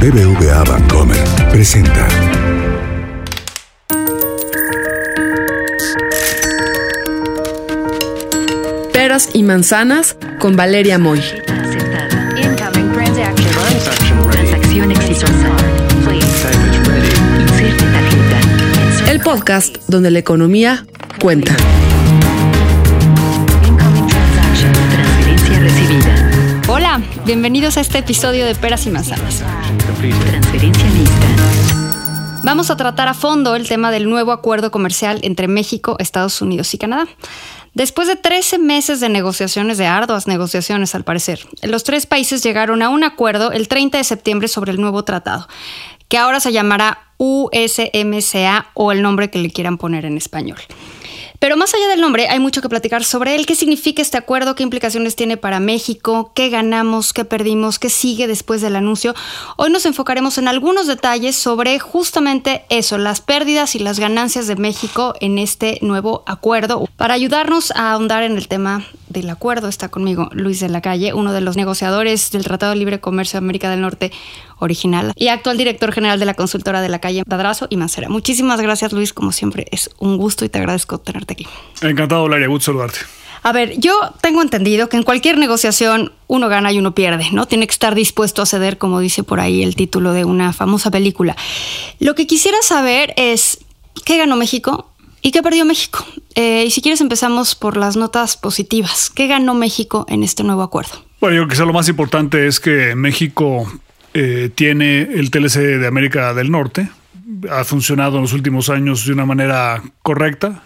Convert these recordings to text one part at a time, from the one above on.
BBVA Bancomer presenta. Peras y manzanas con Valeria Moy. Incoming transaction. Transacción exitosa. Please. Inserte tarjeta. El podcast donde la economía cuenta. Hola, bienvenidos a este episodio de Peras y Manzanas. Transferencia lista. Vamos a tratar a fondo el tema del nuevo acuerdo comercial entre México, Estados Unidos y Canadá. Después de 13 meses de negociaciones, de arduas negociaciones al parecer, los tres países llegaron a un acuerdo el 30 de septiembre sobre el nuevo tratado, que ahora se llamará USMCA o el nombre que le quieran poner en español. Pero más allá del nombre, hay mucho que platicar sobre él. ¿Qué significa este acuerdo? ¿Qué implicaciones tiene para México? ¿Qué ganamos? ¿Qué perdimos? ¿Qué sigue después del anuncio? Hoy nos enfocaremos en algunos detalles sobre justamente eso, las pérdidas y las ganancias de México en este nuevo acuerdo. Para ayudarnos a ahondar en el tema del acuerdo, está conmigo Luis de la Calle, uno de los negociadores del Tratado de Libre Comercio de América del Norte original y actual director general de la consultora de la calle Dadrazo y Mancera. Muchísimas gracias Luis, como siempre es un gusto y te agradezco tenerte aquí. Encantado, Valeria. Gusto saludarte. A ver, yo tengo entendido que en cualquier negociación uno gana y uno pierde, ¿no? Tiene que estar dispuesto a ceder, como dice por ahí el título de una famosa película. Lo que quisiera saber es, ¿qué ganó México? ¿Y qué perdió México? Eh, y si quieres empezamos por las notas positivas. ¿Qué ganó México en este nuevo acuerdo? Bueno, yo creo que quizá lo más importante es que México eh, tiene el TLC de América del Norte. Ha funcionado en los últimos años de una manera correcta,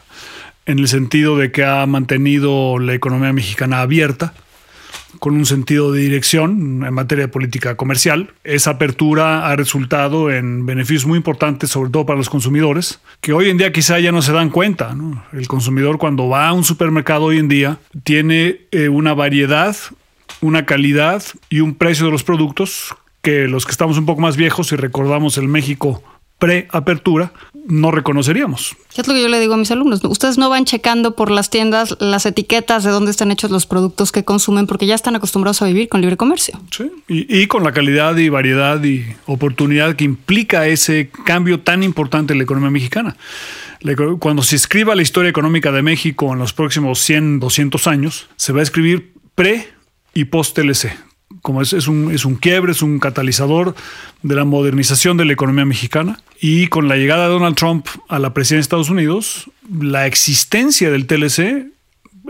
en el sentido de que ha mantenido la economía mexicana abierta, con un sentido de dirección en materia de política comercial. Esa apertura ha resultado en beneficios muy importantes, sobre todo para los consumidores, que hoy en día quizá ya no se dan cuenta. El consumidor cuando va a un supermercado hoy en día tiene eh, una variedad, una calidad y un precio de los productos que los que estamos un poco más viejos y recordamos el México pre-apertura, no reconoceríamos. ¿Qué es lo que yo le digo a mis alumnos? Ustedes no van checando por las tiendas las etiquetas de dónde están hechos los productos que consumen porque ya están acostumbrados a vivir con libre comercio. Sí, y, y con la calidad y variedad y oportunidad que implica ese cambio tan importante en la economía mexicana. Cuando se escriba la historia económica de México en los próximos 100, 200 años, se va a escribir pre y post TLC. Como es, es, un, es un quiebre, es un catalizador de la modernización de la economía mexicana. Y con la llegada de Donald Trump a la presidencia de Estados Unidos, la existencia del TLC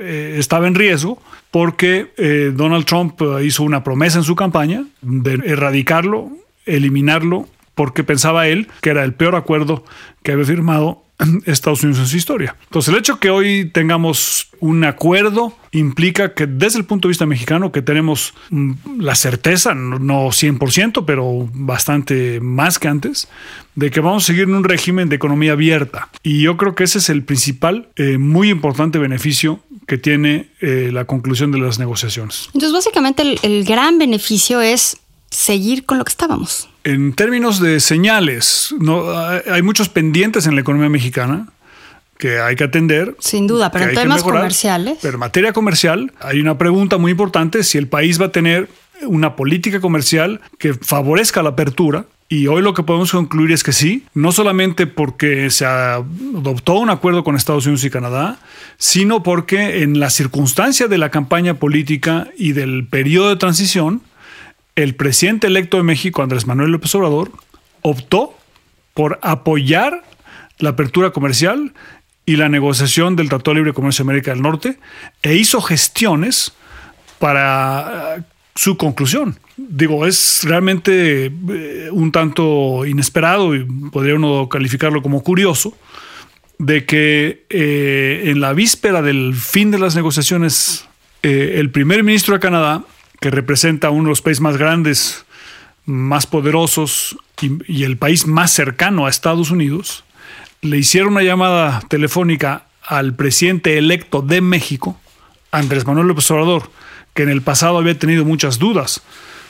eh, estaba en riesgo porque eh, Donald Trump eh, hizo una promesa en su campaña de erradicarlo, eliminarlo, porque pensaba él que era el peor acuerdo que había firmado Estados Unidos en su historia. Entonces, el hecho que hoy tengamos un acuerdo implica que desde el punto de vista mexicano que tenemos mm, la certeza, no no 100%, pero bastante más que antes, de que vamos a seguir en un régimen de economía abierta. Y yo creo que ese es el principal, eh, muy importante beneficio que tiene eh, la conclusión de las negociaciones. Entonces, básicamente, el gran beneficio es seguir con lo que estábamos. En términos de señales, no, hay muchos pendientes en la economía mexicana que hay que atender. Sin duda, pero en temas mejorar. comerciales. Pero en materia comercial hay una pregunta muy importante si el país va a tener una política comercial que favorezca la apertura. Y hoy lo que podemos concluir es que sí, no solamente porque se adoptó un acuerdo con Estados Unidos y Canadá, sino porque en la circunstancia de la campaña política y del periodo de transición, el presidente electo de México, Andrés Manuel López Obrador, optó por apoyar la apertura comercial y la negociación del Tratado de Libre Comercio de América del Norte e hizo gestiones para eh, su conclusión. Digo, es realmente eh, un tanto inesperado y podría uno calificarlo como curioso de que eh, en la víspera del fin de las negociaciones, el primer ministro de Canadá, que representa uno de los países más grandes, más poderosos y, y el país más cercano a Estados Unidos, le hicieron una llamada telefónica al presidente electo de México, Andrés Manuel López Obrador, que en el pasado había tenido muchas dudas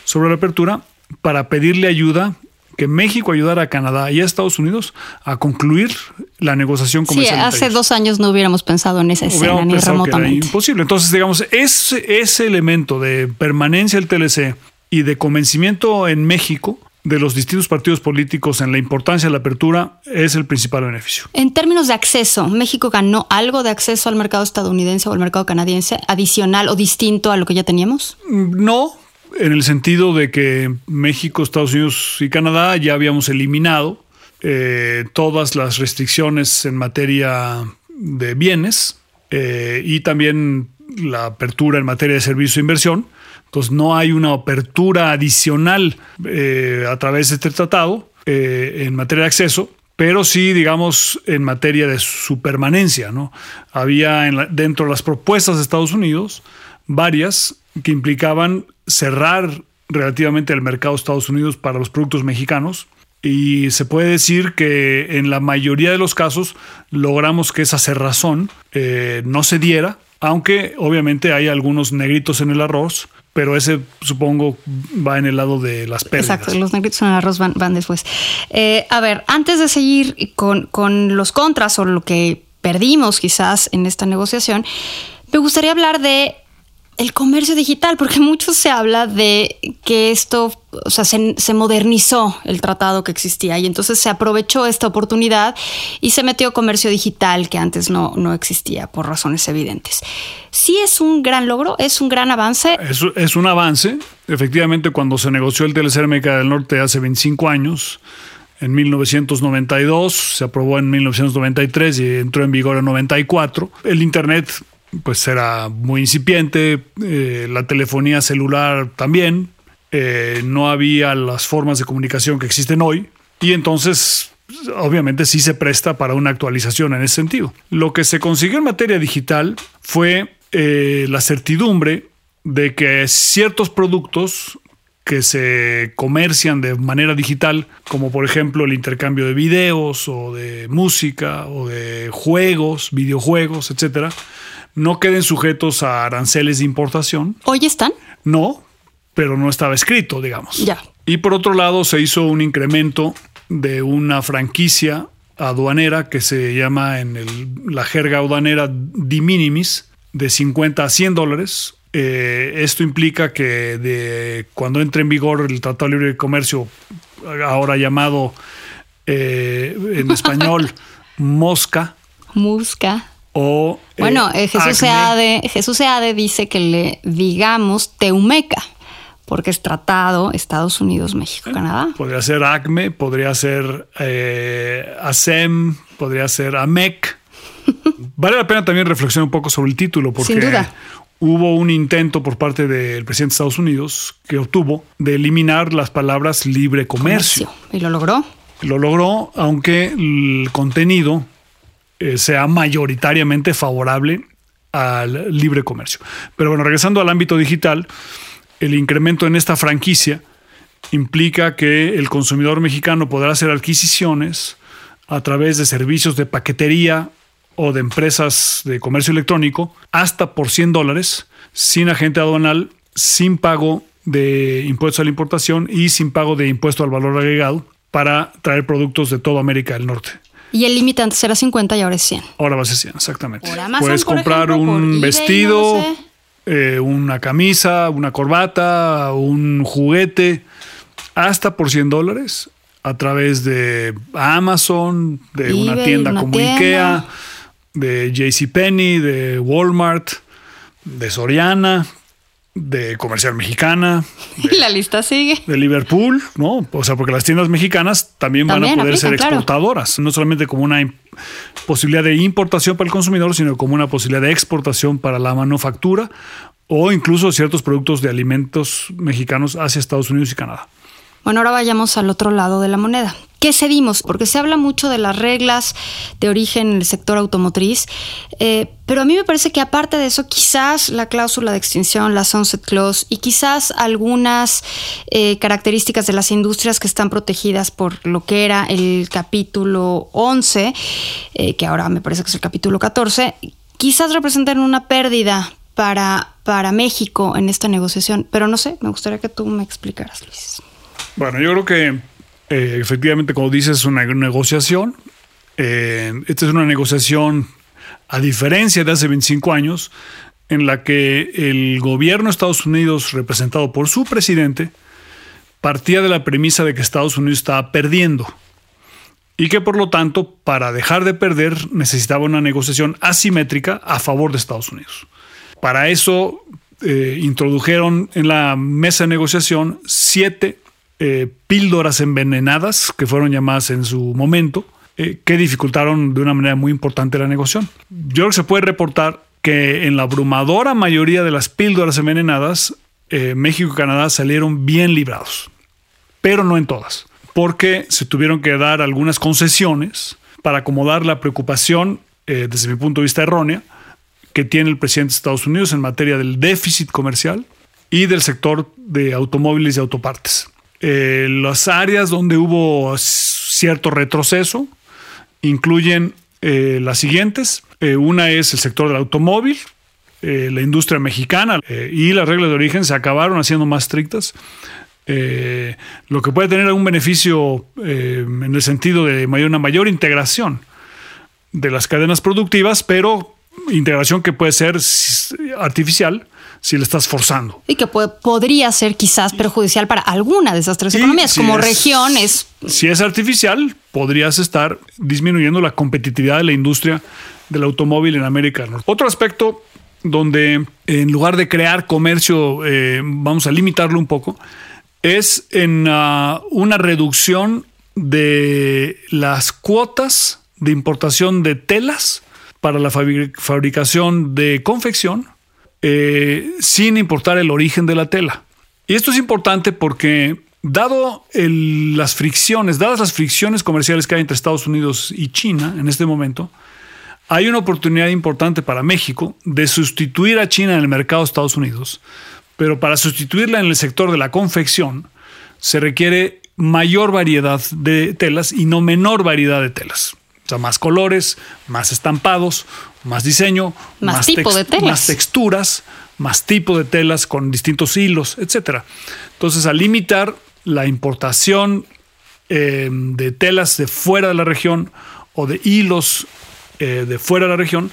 sobre la apertura, para pedirle ayuda, que México ayudara a Canadá y a Estados Unidos a concluir la negociación Sí, comercial. entre hace dos años no hubiéramos pensado en esa escena ni pensado que era remotamente. imposible. Entonces, digamos, ese, ese elemento de permanencia del TLC y de convencimiento en México de los distintos partidos políticos en la importancia de la apertura es el principal beneficio. En términos de acceso, ¿México ganó algo de acceso al mercado estadounidense o al mercado canadiense adicional o distinto a lo que ya teníamos? No, en el sentido de que México, Estados Unidos y Canadá ya habíamos eliminado eh, todas las restricciones en materia de bienes eh, y también la apertura en materia de servicio e inversión. Entonces no hay una apertura adicional eh, a través de este tratado en materia de acceso, pero sí, digamos, en materia de su permanencia. ¿no? Había en la- dentro de las propuestas de Estados Unidos varias que implicaban cerrar relativamente el mercado de Estados Unidos para los productos mexicanos. Y se puede decir que en la mayoría de los casos logramos que esa cerrazón eh, no se diera, aunque obviamente hay algunos negritos en el arroz, pero ese supongo va en el lado de las pérdidas. Exacto, los negritos en el arroz van, van después. Eh, a ver, antes de seguir con, con los contras o lo que perdimos quizás en esta negociación, me gustaría hablar de el comercio digital, porque mucho se habla de que esto, o sea, se, se modernizó el tratado que existía y entonces se aprovechó esta oportunidad y se metió comercio digital que antes no, no existía por razones evidentes. Sí es un gran logro, es un gran avance. Es, un avance. Efectivamente, cuando se negoció el TLC del Norte hace 25 años, en 1992, se aprobó en 1993 y entró en vigor en 94. El Internet pues era muy incipiente, eh, la telefonía celular también, eh, no había las formas de comunicación que existen hoy y entonces obviamente sí se presta para una actualización en ese sentido. Lo que se consiguió en materia digital fue eh, la certidumbre de que ciertos productos que se comercian de manera digital, como por ejemplo el intercambio de videos o de música o de juegos, videojuegos, etcétera, no queden sujetos a aranceles de importación. Hoy están. No, pero no estaba escrito, digamos. Ya. Y por otro lado, se hizo un incremento de una franquicia aduanera que se llama en el- la jerga aduanera de minimis de 50 a 100 dólares. Eh, esto implica que de cuando entre en vigor el Tratado de Libre Comercio, ahora llamado eh, en español Mosca Musca. O eh, Bueno, eh, Jesús, Seade, Jesús Seade dice que le digamos Teumeca, porque es tratado Estados Unidos, México, Canadá. Podría ser ACME, podría ser eh, ASEM, podría ser AMEC. Vale la pena también reflexionar un poco sobre el título, porque Sin duda. hubo un intento por parte del presidente de Estados Unidos que obtuvo de eliminar las palabras libre comercio. Comercio. Y lo logró. Lo logró, aunque el contenido eh, sea mayoritariamente favorable al libre comercio. Pero bueno, regresando al ámbito digital, el incremento en esta franquicia implica que el consumidor mexicano podrá hacer adquisiciones a través de servicios de paquetería o de empresas de comercio electrónico hasta por 100 dólares sin agente aduanal, sin pago de impuestos a la importación y sin pago de impuesto al valor agregado para traer productos de toda América del Norte. Y el límite antes era 50 y ahora es 100. Ahora va a ser 100, exactamente. Por Amazon, Puedes por comprar ejemplo, por un eBay, vestido, no sé. eh, una camisa, una corbata, un juguete, hasta por 100 dólares a través de Amazon, de una eBay, tienda una como tienda. Ikea, de JCPenney, de Walmart, de Soriana, de Comercial Mexicana, Y la lista sigue. de Liverpool, ¿no? O sea, porque las tiendas mexicanas también, van a poder ser claro. exportadoras, no solamente como una posibilidad de importación para el consumidor, sino como una posibilidad de exportación para la manufactura o incluso ciertos productos de alimentos mexicanos hacia Estados Unidos y Canadá. Bueno, ahora vayamos al otro lado de la moneda. ¿Qué cedimos? Porque se habla mucho de las reglas de origen en el sector automotriz, eh, pero a mí me parece que aparte de eso, quizás la cláusula de extinción, la sunset clause y quizás algunas eh, características de las industrias que están protegidas por lo que era el capítulo 11, eh, que ahora me parece que es el capítulo 14, quizás representan una pérdida para, para México en esta negociación, pero no sé, me gustaría que tú me explicaras, Luis. Bueno, yo creo que eh, efectivamente, como dices, es una negociación. Eh, esta es una negociación, a diferencia de hace 25 años, en la que el gobierno de Estados Unidos, representado por su presidente, partía de la premisa de que Estados Unidos estaba perdiendo y que por lo tanto, para dejar de perder, necesitaba una negociación asimétrica a favor de Estados Unidos. Para eso eh, introdujeron en la mesa de negociación siete eh, píldoras envenenadas, que fueron llamadas en su momento, eh, que dificultaron de una manera muy importante la negociación. Yo creo que se puede reportar que en la abrumadora mayoría de las píldoras envenenadas, México y Canadá salieron bien librados, pero no en todas porque se tuvieron que dar algunas concesiones para acomodar la preocupación, eh, desde mi punto de vista errónea, que tiene el presidente de Estados Unidos en materia del déficit comercial y del sector de automóviles y autopartes. Eh, las áreas donde hubo cierto retroceso incluyen eh, las siguientes. una es el sector del automóvil, la industria mexicana y las reglas de origen se acabaron haciendo más estrictas. Eh, lo que puede tener algún beneficio eh, en el sentido de una mayor integración de las cadenas productivas, pero integración que puede ser artificial si le estás forzando. Y que podría ser quizás perjudicial para alguna de esas tres economías, como regiones. Si es artificial, podrías estar disminuyendo la competitividad de la industria del automóvil en América Otro aspecto donde en lugar de crear comercio, eh, vamos a limitarlo un poco, es en ah, una reducción de las cuotas de importación de telas para la fabricación de confección eh, sin importar el origen de la tela. Y esto es importante porque dado las fricciones, dadas las fricciones comerciales que hay entre Estados Unidos y China en este momento, hay una oportunidad importante para México de sustituir a China en el mercado de Estados Unidos pero para sustituirla en el sector de la confección se requiere mayor variedad de telas y no menor variedad de telas. O sea, más colores, más estampados, más diseño, más, tipo de telas. más texturas, más tipo de telas con distintos hilos, etc. Entonces, al limitar la importación eh, de telas de fuera de la región o de hilos eh, de fuera de la región,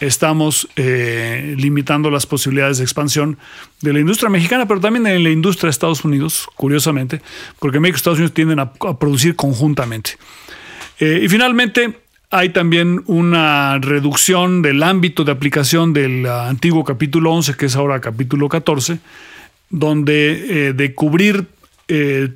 estamos eh, limitando las posibilidades de expansión de la industria mexicana, pero también en la industria de Estados Unidos, curiosamente, porque México y Estados Unidos tienden a, producir conjuntamente. Eh, y finalmente, hay también una reducción del ámbito de aplicación del antiguo capítulo 11, que es ahora capítulo 14, donde eh, de cubrir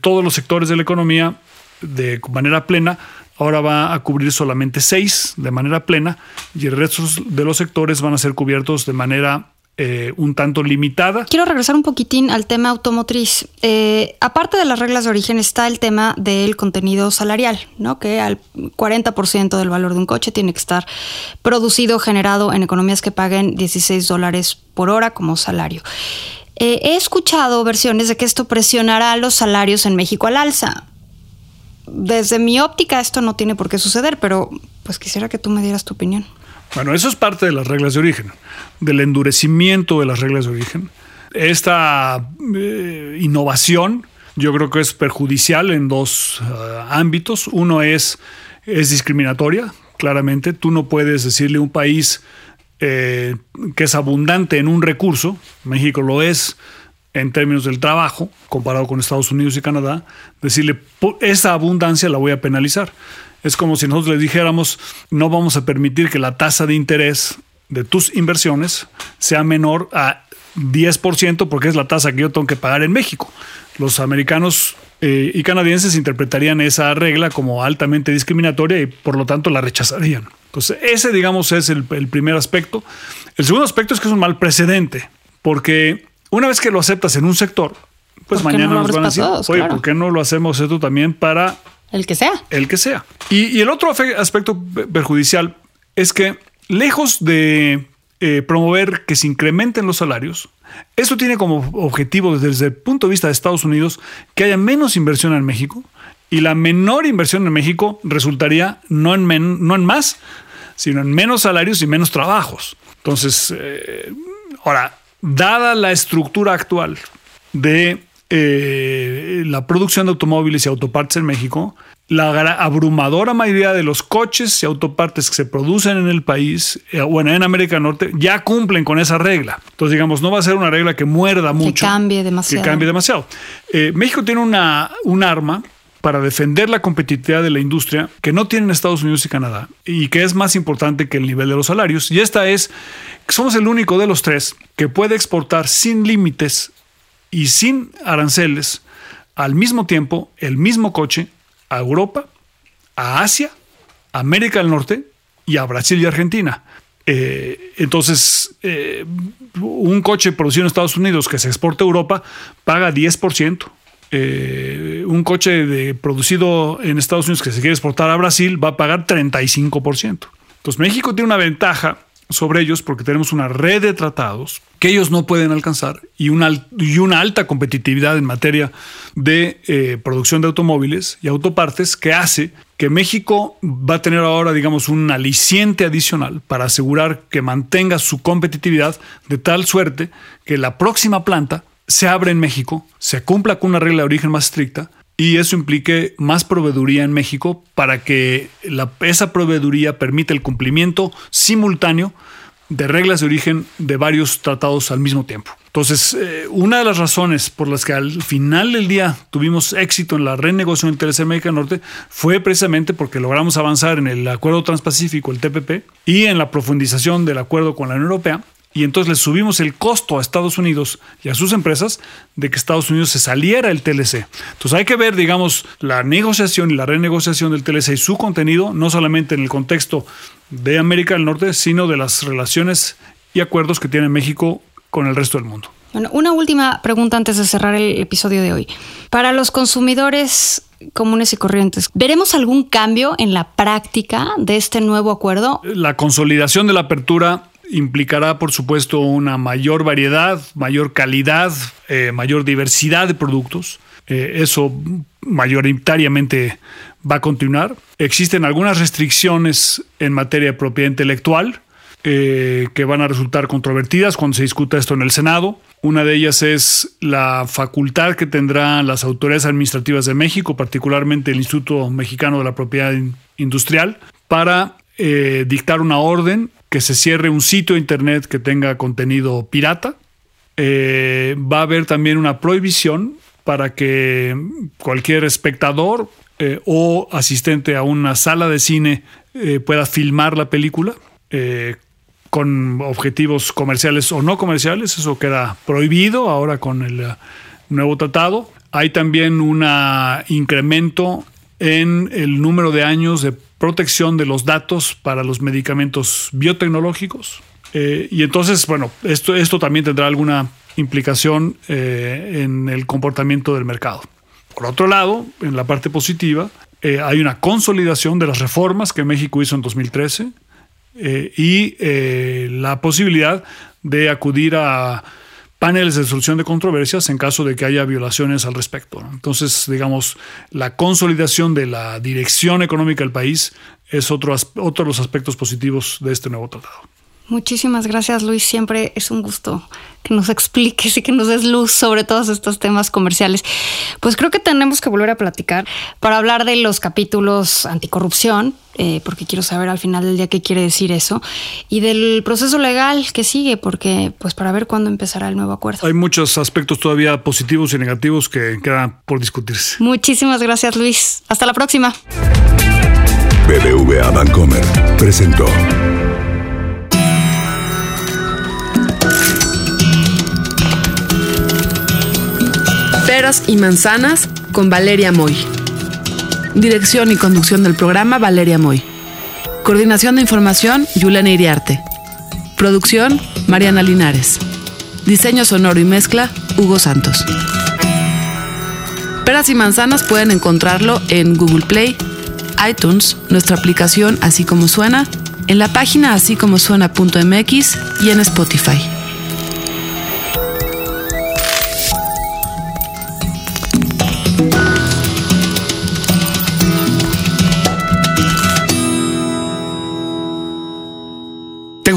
todos los sectores de la economía de manera plena, ahora va a cubrir solamente seis de manera plena y el resto de los sectores van a ser cubiertos de manera eh, un tanto limitada. Quiero regresar un poquitín al tema automotriz. Eh, aparte de las reglas de origen está el tema del contenido salarial, ¿no? que al 40% del valor de un coche tiene que estar producido, generado en economías que paguen 16 dólares por hora como salario. Eh, he escuchado versiones de que esto presionará los salarios en México al alza desde mi óptica esto no tiene por qué suceder, pero pues quisiera que tú me dieras tu opinión. Bueno, eso es parte de las reglas de origen, del endurecimiento de las reglas de origen. Esta eh, innovación yo creo que es perjudicial en dos eh, ámbitos. Uno es, es discriminatoria, claramente. Tú no puedes decirle a un país eh, que es abundante en un recurso, México lo es, en términos del trabajo, comparado con Estados Unidos y Canadá, decirle, esa abundancia la voy a penalizar. Es como si nosotros le dijéramos, no vamos a permitir que la tasa de interés de tus inversiones sea menor a 10% porque es la tasa que yo tengo que pagar en México. Los americanos eh, y canadienses interpretarían esa regla como altamente discriminatoria y por lo tanto la rechazarían. Entonces, ese, digamos, es el, el primer aspecto. El segundo aspecto es que es un mal precedente, porque una vez que lo aceptas en un sector, pues mañana nos van a decir, oye, ¿por qué no lo hacemos esto también para... El que sea. El que sea. Y, el otro aspecto perjudicial es que lejos de eh, promover que se incrementen los salarios, eso tiene como objetivo desde el punto de vista de Estados Unidos que haya menos inversión en México y la menor inversión en México resultaría no en, no en más, sino en menos salarios y menos trabajos. Entonces, eh, ahora, dada la estructura actual de eh, la producción de automóviles y autopartes en México, la abrumadora mayoría de los coches y autopartes que se producen en el país, eh, bueno, en América del Norte, ya cumplen con esa regla. Entonces, digamos, no va a ser una regla que muerda mucho. cambie demasiado. Que cambie demasiado. Eh, México tiene una, un arma para defender la competitividad de la industria que no tienen Estados Unidos y Canadá y que es más importante que el nivel de los salarios. Y esta es que somos el único de los tres que puede exportar sin límites y sin aranceles al mismo tiempo el mismo coche a Europa, a Asia, a América del Norte y a Brasil y Argentina. Eh, entonces, eh, un coche producido en Estados Unidos que se exporta a Europa paga 10%. Eh, un coche de- producido en Estados Unidos que se quiere exportar a Brasil va a pagar 35%. Entonces, México tiene una ventaja sobre ellos porque tenemos una red de tratados que ellos no pueden alcanzar y una, y una alta competitividad en materia de eh, producción de automóviles y autopartes que hace que México va a tener ahora, digamos, un aliciente adicional para asegurar que mantenga su competitividad de tal suerte que la próxima planta se abre en México, se cumpla con una regla de origen más estricta y eso implique más proveeduría en México para que la- esa proveeduría permita el cumplimiento simultáneo de reglas de origen de varios tratados al mismo tiempo. Entonces, eh, una de las razones por las que al final del día tuvimos éxito en la renegociación del TLC América Norte fue precisamente porque logramos avanzar en el Acuerdo Transpacífico, el TPP, y en la profundización del acuerdo con la Unión Europea, y entonces le subimos el costo a Estados Unidos y a sus empresas de que Estados Unidos se saliera del TLC. Entonces hay que ver, digamos, la negociación y la renegociación del TLC y su contenido, no solamente en el contexto de América del Norte, sino de las relaciones y acuerdos que tiene México con el resto del mundo. Bueno, una última pregunta antes de cerrar el episodio de hoy. Para los consumidores comunes y corrientes, ¿veremos algún cambio en la práctica de este nuevo acuerdo? La consolidación de la apertura implicará, por supuesto, una mayor variedad, mayor calidad, eh, mayor diversidad de productos. Eh, eso mayoritariamente va a continuar. Existen algunas restricciones en materia de propiedad intelectual eh, que van a resultar controvertidas cuando se discuta esto en el Senado. Una de ellas es la facultad que tendrán las autoridades administrativas de México, particularmente el Instituto Mexicano de la Propiedad In- Industrial, para dictar una orden que se cierre un sitio de internet que tenga contenido pirata. Eh, va a haber también una prohibición para que cualquier espectador eh, o asistente a una sala de cine eh, pueda filmar la película con objetivos comerciales o no comerciales. Eso queda prohibido ahora con el nuevo tratado. Hay también un incremento en el número de años de protección de los datos para los medicamentos biotecnológicos. Eh, y entonces, bueno, esto, esto también tendrá alguna implicación eh, en el comportamiento del mercado. Por otro lado, en la parte positiva, eh, hay una consolidación de las reformas que México hizo en 2013 eh, y la posibilidad de acudir a paneles de solución de controversias en caso de que haya violaciones al respecto. Entonces, digamos, la consolidación de la dirección económica del país es otro, otro de los aspectos positivos de este nuevo tratado. Muchísimas gracias, Luis. Siempre es un gusto que nos expliques y que nos des luz sobre todos estos temas comerciales. Pues creo que tenemos que volver a platicar para hablar de los capítulos anticorrupción, eh, porque quiero saber al final del día qué quiere decir eso, y del proceso legal que sigue, porque pues para ver cuándo empezará el nuevo acuerdo. Hay muchos aspectos todavía positivos y negativos que quedan por discutirse. Muchísimas gracias, Luis. Hasta la próxima. BBVA Bancomer presentó Peras y manzanas con Valeria Moy. Dirección y conducción del programa Valeria Moy. Coordinación de información Juliana Iriarte. Producción Mariana Linares. Diseño sonoro y mezcla Hugo Santos. Peras y manzanas pueden encontrarlo en Google Play, iTunes, nuestra aplicación Así como suena, en la página así como suena.mx y en Spotify.